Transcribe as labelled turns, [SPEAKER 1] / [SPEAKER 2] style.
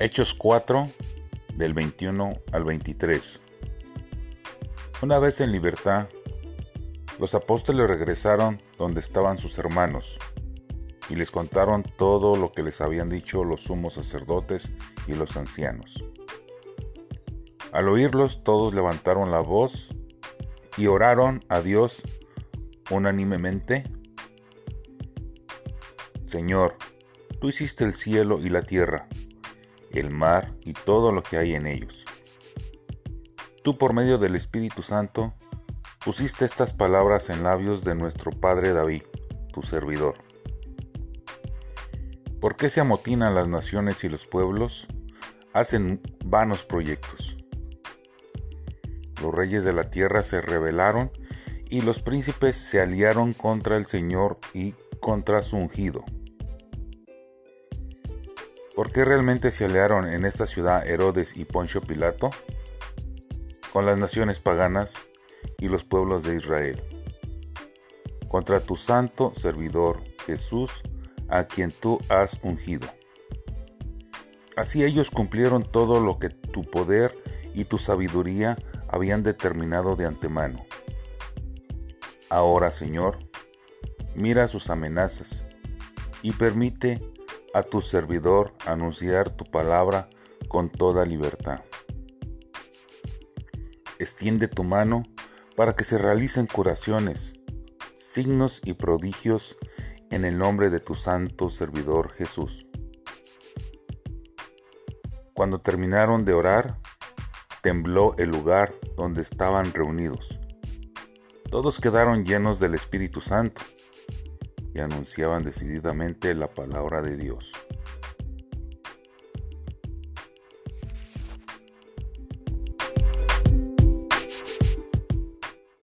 [SPEAKER 1] Hechos 4 del 21 al 23. Una vez en libertad, los apóstoles regresaron donde estaban sus hermanos y les contaron todo lo que les habían dicho los sumos sacerdotes y los ancianos. Al oírlos todos levantaron la voz y oraron a Dios unánimemente. Señor, tú hiciste el cielo y la tierra el mar y todo lo que hay en ellos. Tú por medio del Espíritu Santo pusiste estas palabras en labios de nuestro Padre David, tu servidor. ¿Por qué se amotinan las naciones y los pueblos? Hacen vanos proyectos. Los reyes de la tierra se rebelaron y los príncipes se aliaron contra el Señor y contra su ungido. ¿Por qué realmente se aliaron en esta ciudad Herodes y Poncio Pilato? Con las naciones paganas y los pueblos de Israel. Contra tu santo servidor Jesús, a quien tú has ungido. Así ellos cumplieron todo lo que tu poder y tu sabiduría habían determinado de antemano. Ahora, Señor, mira sus amenazas y permite a tu servidor anunciar tu palabra con toda libertad. Extiende tu mano para que se realicen curaciones, signos y prodigios en el nombre de tu santo servidor Jesús. Cuando terminaron de orar, tembló el lugar donde estaban reunidos. Todos quedaron llenos del Espíritu Santo anunciaban decididamente la palabra de Dios.